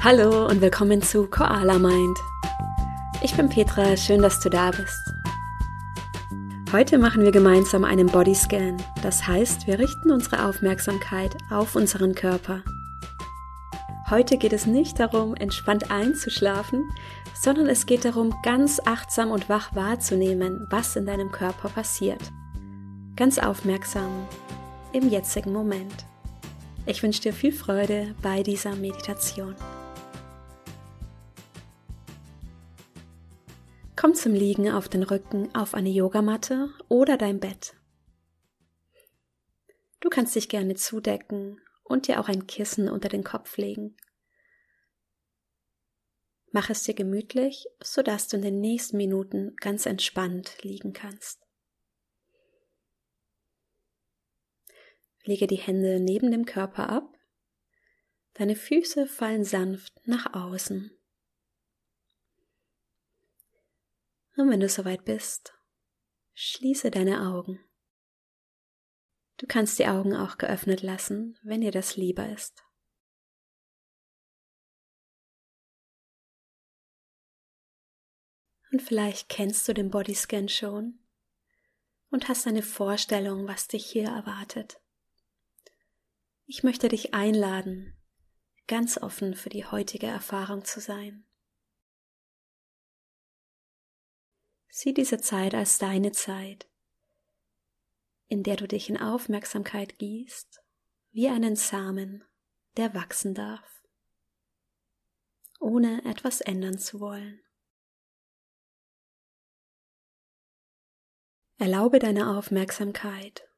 Hallo und willkommen zu Koala Mind. Ich bin Petra, schön, dass du da bist. Heute machen wir gemeinsam einen Bodyscan. Das heißt, wir richten unsere Aufmerksamkeit auf unseren Körper. Heute geht es nicht darum, entspannt einzuschlafen, sondern es geht darum, ganz achtsam und wach wahrzunehmen, was in deinem Körper passiert. Ganz aufmerksam im jetzigen Moment. Ich wünsche dir viel Freude bei dieser Meditation. Komm zum Liegen auf den Rücken auf eine Yogamatte oder dein Bett. Du kannst dich gerne zudecken und dir auch ein Kissen unter den Kopf legen. Mach es dir gemütlich, sodass du in den nächsten Minuten ganz entspannt liegen kannst. Lege die Hände neben dem Körper ab. Deine Füße fallen sanft nach außen. Und wenn du soweit bist, schließe deine Augen. Du kannst die Augen auch geöffnet lassen, wenn dir das lieber ist. Und vielleicht kennst du den Bodyscan schon und hast eine Vorstellung, was dich hier erwartet. Ich möchte dich einladen, ganz offen für die heutige Erfahrung zu sein. Sieh diese Zeit als deine Zeit, in der du dich in Aufmerksamkeit gießt, wie einen Samen, der wachsen darf, ohne etwas ändern zu wollen. Erlaube deiner Aufmerksamkeit,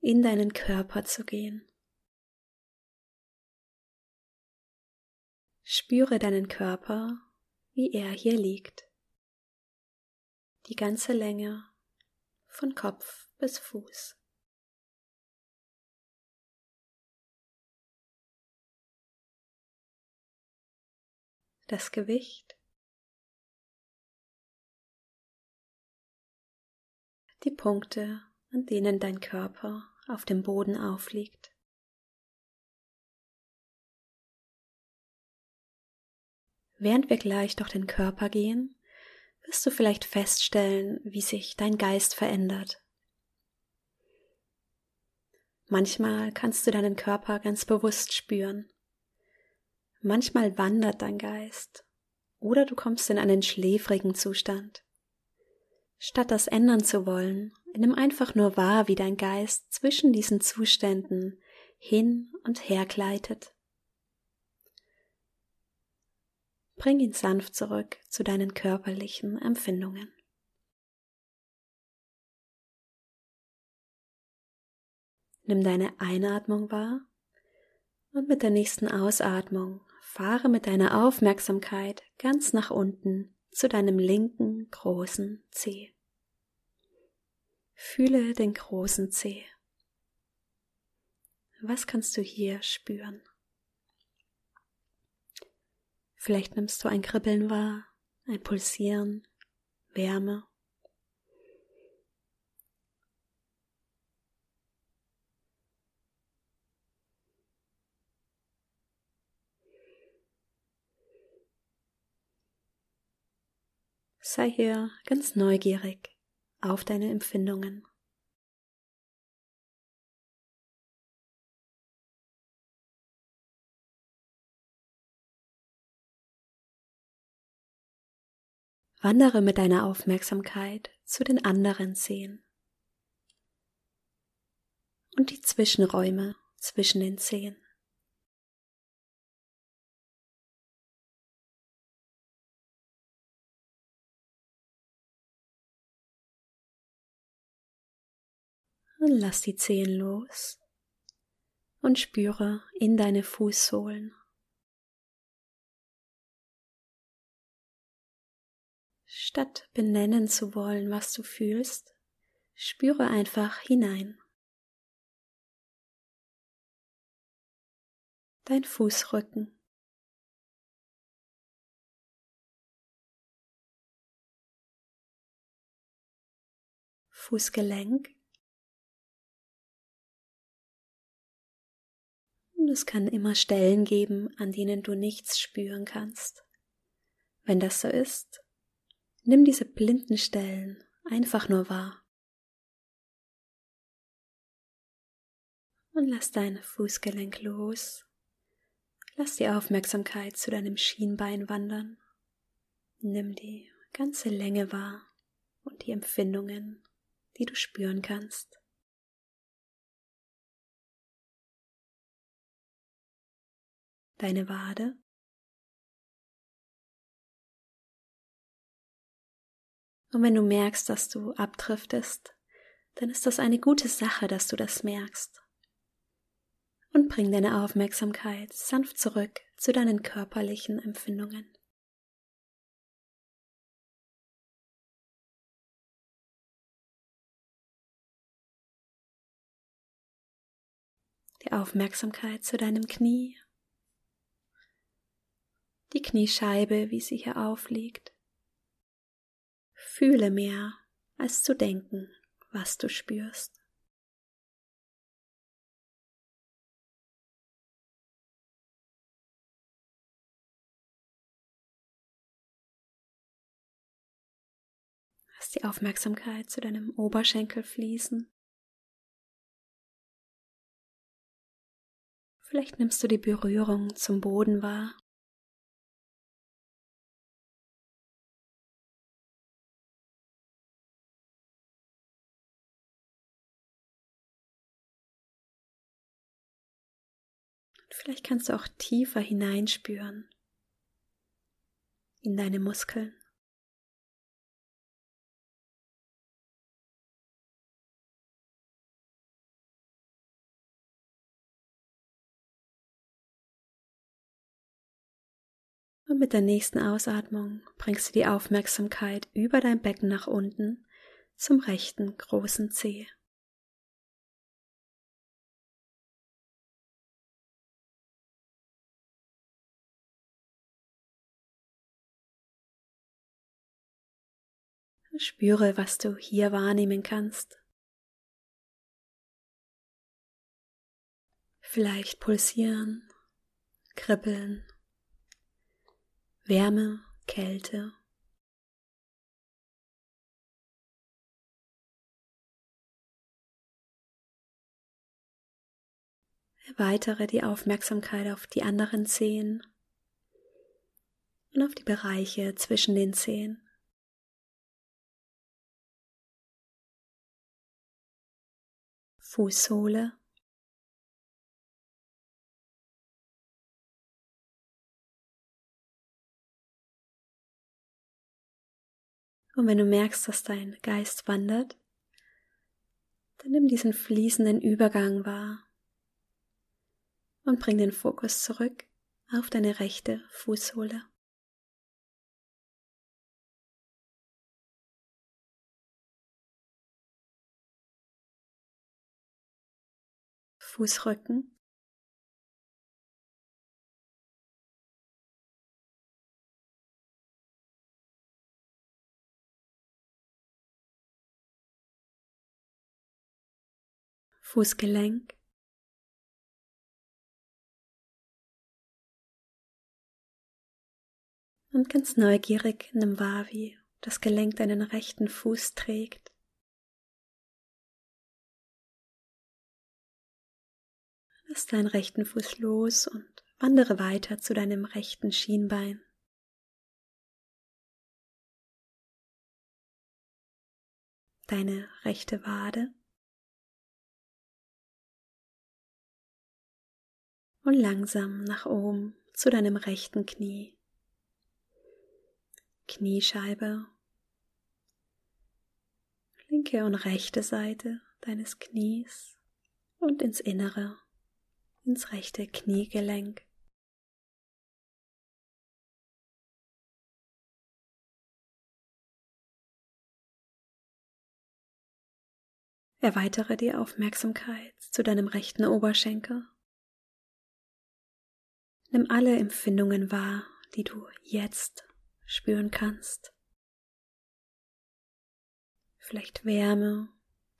in deinen Körper zu gehen. Spüre deinen Körper, wie er hier liegt die ganze Länge von Kopf bis Fuß. Das Gewicht, die Punkte, an denen dein Körper auf dem Boden aufliegt. Während wir gleich durch den Körper gehen, wirst du vielleicht feststellen, wie sich dein Geist verändert. Manchmal kannst du deinen Körper ganz bewusst spüren. Manchmal wandert dein Geist oder du kommst in einen schläfrigen Zustand. Statt das ändern zu wollen, nimm einfach nur wahr, wie dein Geist zwischen diesen Zuständen hin und her gleitet. Bring ihn sanft zurück zu deinen körperlichen Empfindungen. Nimm deine Einatmung wahr und mit der nächsten Ausatmung fahre mit deiner Aufmerksamkeit ganz nach unten zu deinem linken großen Zeh. Fühle den großen Zeh. Was kannst du hier spüren? Vielleicht nimmst du ein Kribbeln wahr, ein Pulsieren, Wärme. Sei hier ganz neugierig auf deine Empfindungen. Wandere mit deiner Aufmerksamkeit zu den anderen Zehen und die Zwischenräume zwischen den Zehen. Lass die Zehen los und spüre in deine Fußsohlen. Statt benennen zu wollen, was du fühlst, spüre einfach hinein. Dein Fußrücken. Fußgelenk. Und es kann immer Stellen geben, an denen du nichts spüren kannst. Wenn das so ist, nimm diese blinden Stellen einfach nur wahr. Und lass dein Fußgelenk los. Lass die Aufmerksamkeit zu deinem Schienbein wandern. Nimm die ganze Länge wahr und die Empfindungen, die du spüren kannst. Deine Wade. Und wenn du merkst, dass du abdriftest, dann ist das eine gute Sache, dass du das merkst. Und bring deine Aufmerksamkeit sanft zurück zu deinen körperlichen Empfindungen. Die Aufmerksamkeit zu deinem Knie. Die Kniescheibe, wie sie hier aufliegt. Fühle mehr, als zu denken, was du spürst. Lass die Aufmerksamkeit zu deinem Oberschenkel fließen. Vielleicht nimmst du die Berührung zum Boden wahr. Vielleicht kannst du auch tiefer hineinspüren in deine Muskeln. Und mit der nächsten Ausatmung bringst du die Aufmerksamkeit über dein Becken nach unten zum rechten großen Zeh. Spüre, was du hier wahrnehmen kannst. Vielleicht pulsieren, kribbeln, Wärme, Kälte. Erweitere die Aufmerksamkeit auf die anderen Zehen und auf die Bereiche zwischen den Zehen. Fußsohle. Und wenn du merkst, dass dein Geist wandert, dann nimm diesen fließenden Übergang wahr und bring den Fokus zurück auf deine rechte Fußsohle. Fußrücken. Fußgelenk. Und ganz neugierig nimm wahr, wie das Gelenk deinen rechten Fuß trägt. Lass deinen rechten Fuß los und wandere weiter zu deinem rechten Schienbein. Deine rechte Wade. Und langsam nach oben zu deinem rechten Knie. Kniescheibe. Linke und rechte Seite deines Knies und ins Innere ins rechte Kniegelenk. Erweitere die Aufmerksamkeit zu deinem rechten Oberschenkel. Nimm alle Empfindungen wahr, die du jetzt spüren kannst. Vielleicht Wärme,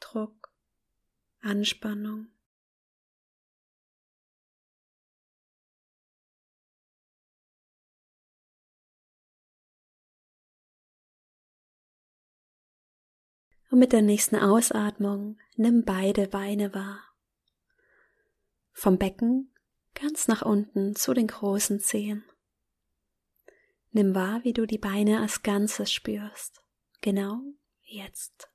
Druck, Anspannung, Und mit der nächsten Ausatmung nimm beide Beine wahr. Vom Becken ganz nach unten zu den großen Zehen. Nimm wahr, wie du die Beine als Ganzes spürst. Genau jetzt.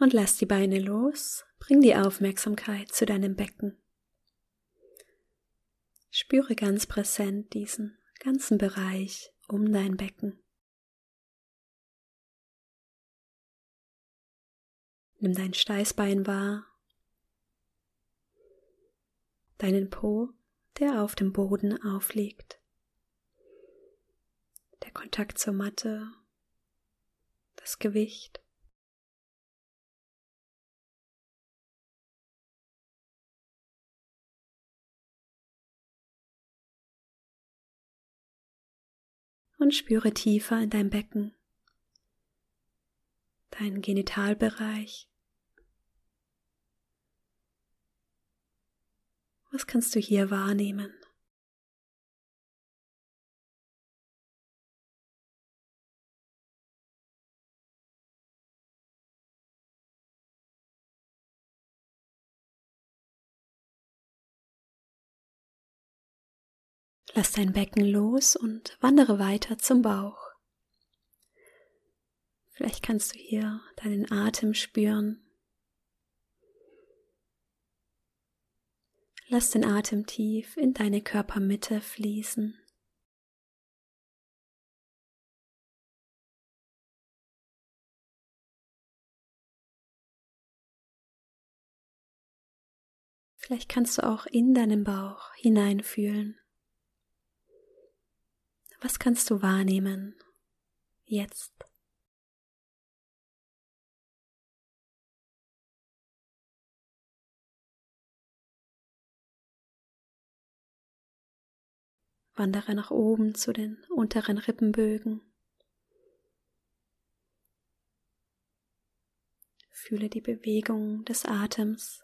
Und lass die Beine los, bring die Aufmerksamkeit zu deinem Becken. Spüre ganz präsent diesen ganzen Bereich um dein Becken. Nimm dein Steißbein wahr, deinen Po, der auf dem Boden aufliegt, der Kontakt zur Matte, das Gewicht. Und spüre tiefer in dein Becken, deinen Genitalbereich. Was kannst du hier wahrnehmen? Lass dein Becken los und wandere weiter zum Bauch. Vielleicht kannst du hier deinen Atem spüren. Lass den Atem tief in deine Körpermitte fließen. Vielleicht kannst du auch in deinen Bauch hineinfühlen. Was kannst du wahrnehmen jetzt? Wandere nach oben zu den unteren Rippenbögen. Fühle die Bewegung des Atems.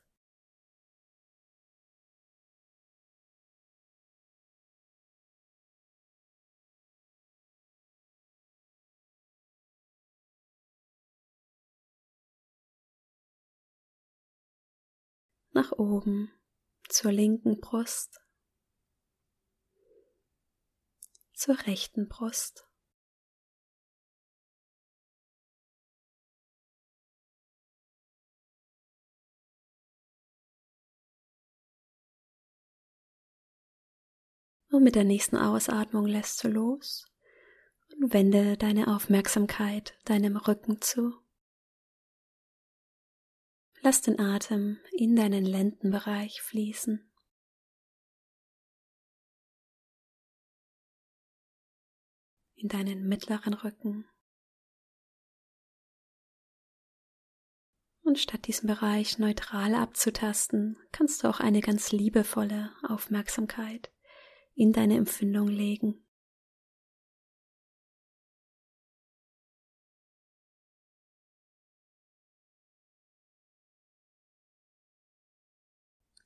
Nach oben zur linken Brust, zur rechten Brust. Und mit der nächsten Ausatmung lässt du los und wende deine Aufmerksamkeit deinem Rücken zu. Lass den Atem in deinen Lendenbereich fließen. In deinen mittleren Rücken. Und statt diesen Bereich neutral abzutasten, kannst du auch eine ganz liebevolle Aufmerksamkeit in deine Empfindung legen.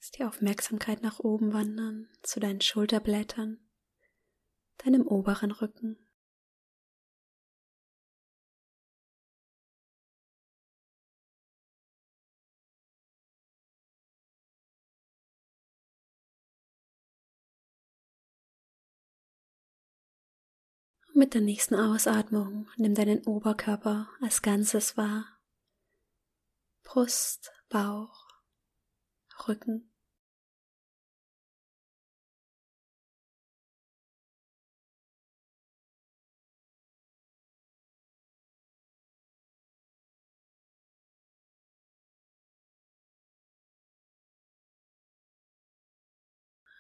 Lass die Aufmerksamkeit nach oben wandern zu deinen Schulterblättern, deinem oberen Rücken. mit der nächsten Ausatmung nimm deinen Oberkörper als Ganzes wahr. Brust, Bauch, Rücken.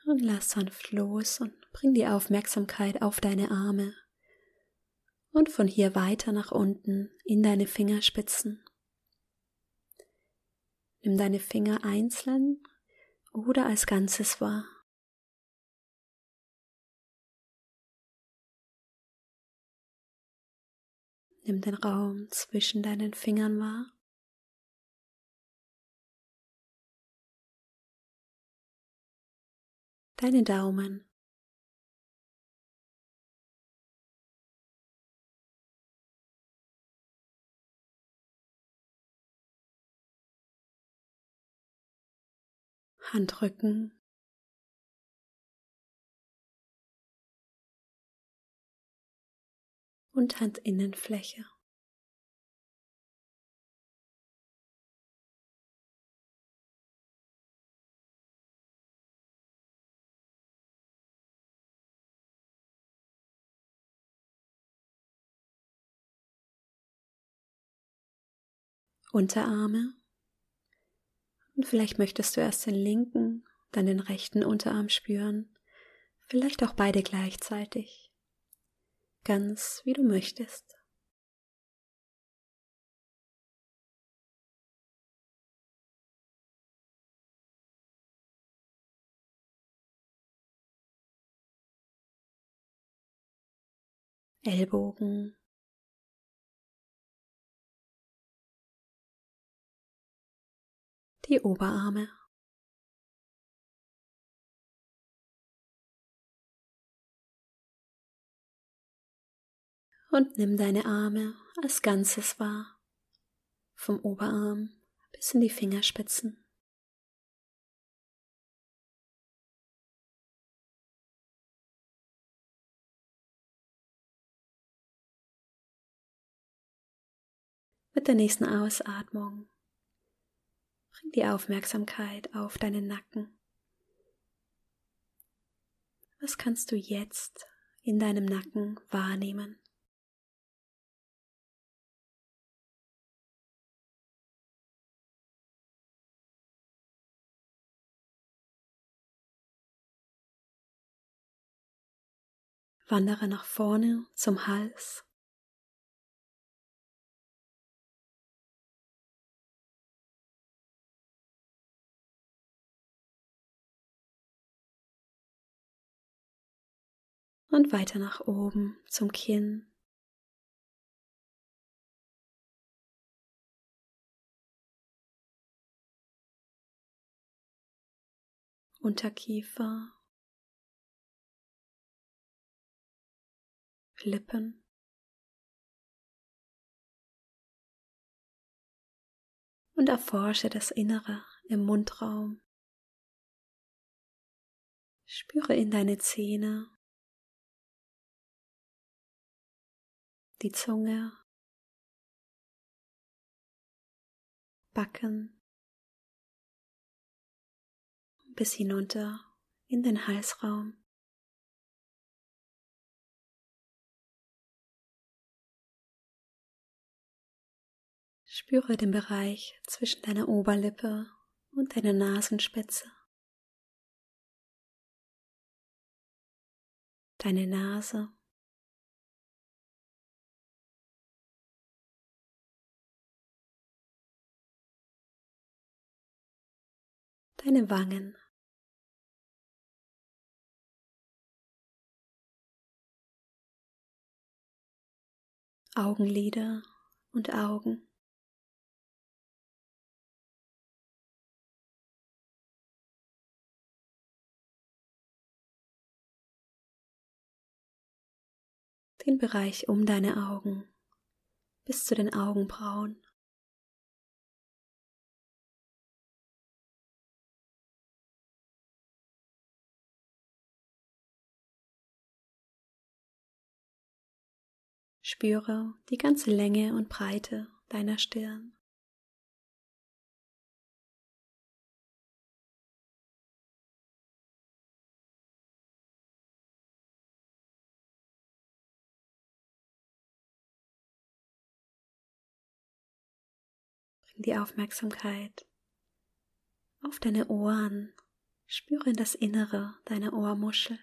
Und lass sanft los und bring die Aufmerksamkeit auf deine Arme und von hier weiter nach unten in deine Fingerspitzen. Nimm deine Finger einzeln oder als Ganzes wahr. Nimm den Raum zwischen deinen Fingern wahr. Deine Daumen, Handrücken, und Handinnenfläche. Unterarme. Und vielleicht möchtest du erst den linken, dann den rechten Unterarm spüren. Vielleicht auch beide gleichzeitig. Ganz wie du möchtest. Ellbogen, die Oberarme. Und nimm deine Arme als Ganzes wahr, vom Oberarm bis in die Fingerspitzen. Mit der nächsten Ausatmung Bring die Aufmerksamkeit auf deinen Nacken. Was kannst du jetzt in deinem Nacken wahrnehmen? Wandere nach vorne zum Hals und weiter nach oben zum Kinn. Unterkiefer, Lippen. Und erforsche das Innere im Mundraum. Spüre in deine Zähne die Zunge, Backen bis hinunter in den Halsraum. Spüre den Bereich zwischen deiner Oberlippe und deiner Nasenspitze. Deine Nase deine Wangen. Augenlider und Augen. Den Bereich um deine Augen bis zu den Augenbrauen. Spüre die ganze Länge und Breite deiner Stirn. Bring die Aufmerksamkeit auf deine Ohren. Spüre in das Innere deiner Ohrmuschel.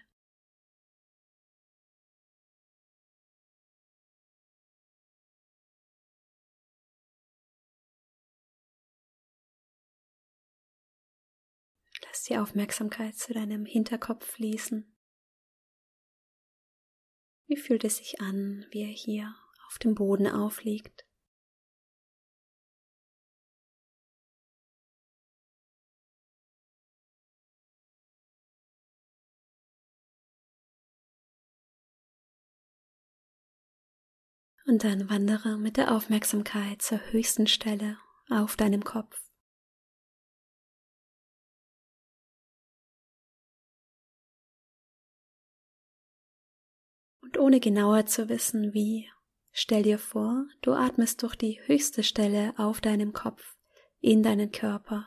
Lass die Aufmerksamkeit zu deinem Hinterkopf fließen. Wie fühlt es sich an, wie er hier auf dem Boden aufliegt? Und dann wandere mit der Aufmerksamkeit zur höchsten Stelle auf deinem Kopf. Und ohne genauer zu wissen, wie, stell dir vor, du atmest durch die höchste Stelle auf deinem Kopf in deinen Körper.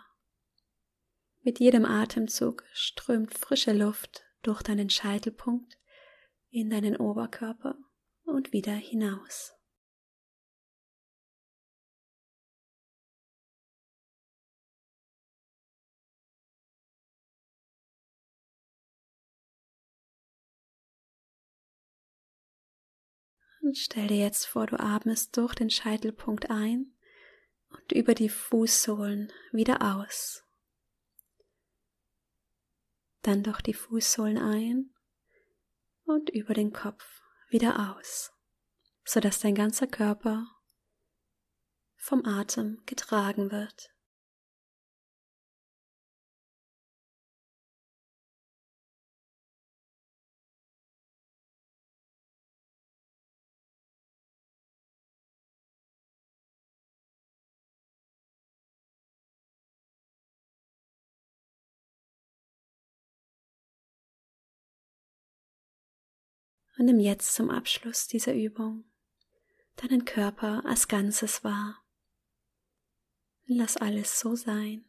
Mit jedem Atemzug strömt frische Luft durch deinen Scheitelpunkt in deinen Oberkörper und wieder hinaus. Und stell dir jetzt vor, du atmest durch den Scheitelpunkt ein und über die Fußsohlen wieder aus. Dann durch die Fußsohlen ein und über den Kopf wieder aus, sodass dein ganzer Körper vom Atem getragen wird. Und nimm jetzt zum Abschluss dieser Übung deinen Körper als Ganzes wahr. Lass alles so sein,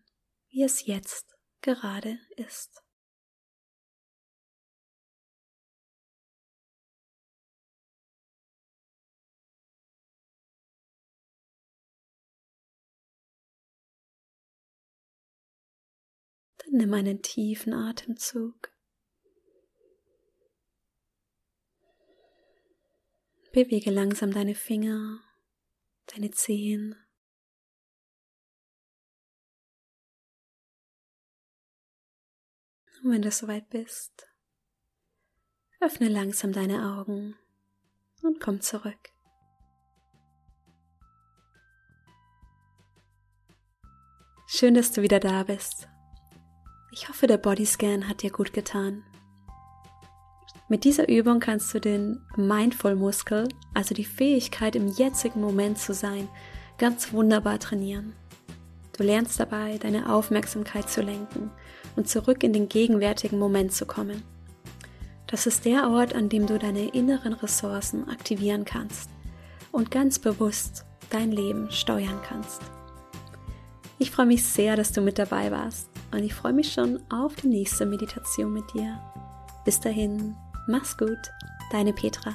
wie es jetzt gerade ist. Dann nimm einen tiefen Atemzug Bewege langsam deine Finger, deine Zehen. Und wenn du soweit bist, öffne langsam deine Augen und komm zurück. Schön, dass du wieder da bist. Ich hoffe, der Bodyscan hat dir gut getan. Mit dieser Übung kannst du den Mindful-Muskel, also die Fähigkeit im jetzigen Moment zu sein, ganz wunderbar trainieren. Du lernst dabei, deine Aufmerksamkeit zu lenken und zurück in den gegenwärtigen Moment zu kommen. Das ist der Ort, an dem du deine inneren Ressourcen aktivieren kannst und ganz bewusst dein Leben steuern kannst. Ich freue mich sehr, dass du mit dabei warst und ich freue mich schon auf die nächste Meditation mit dir. Bis dahin, Mach's gut, deine Petra.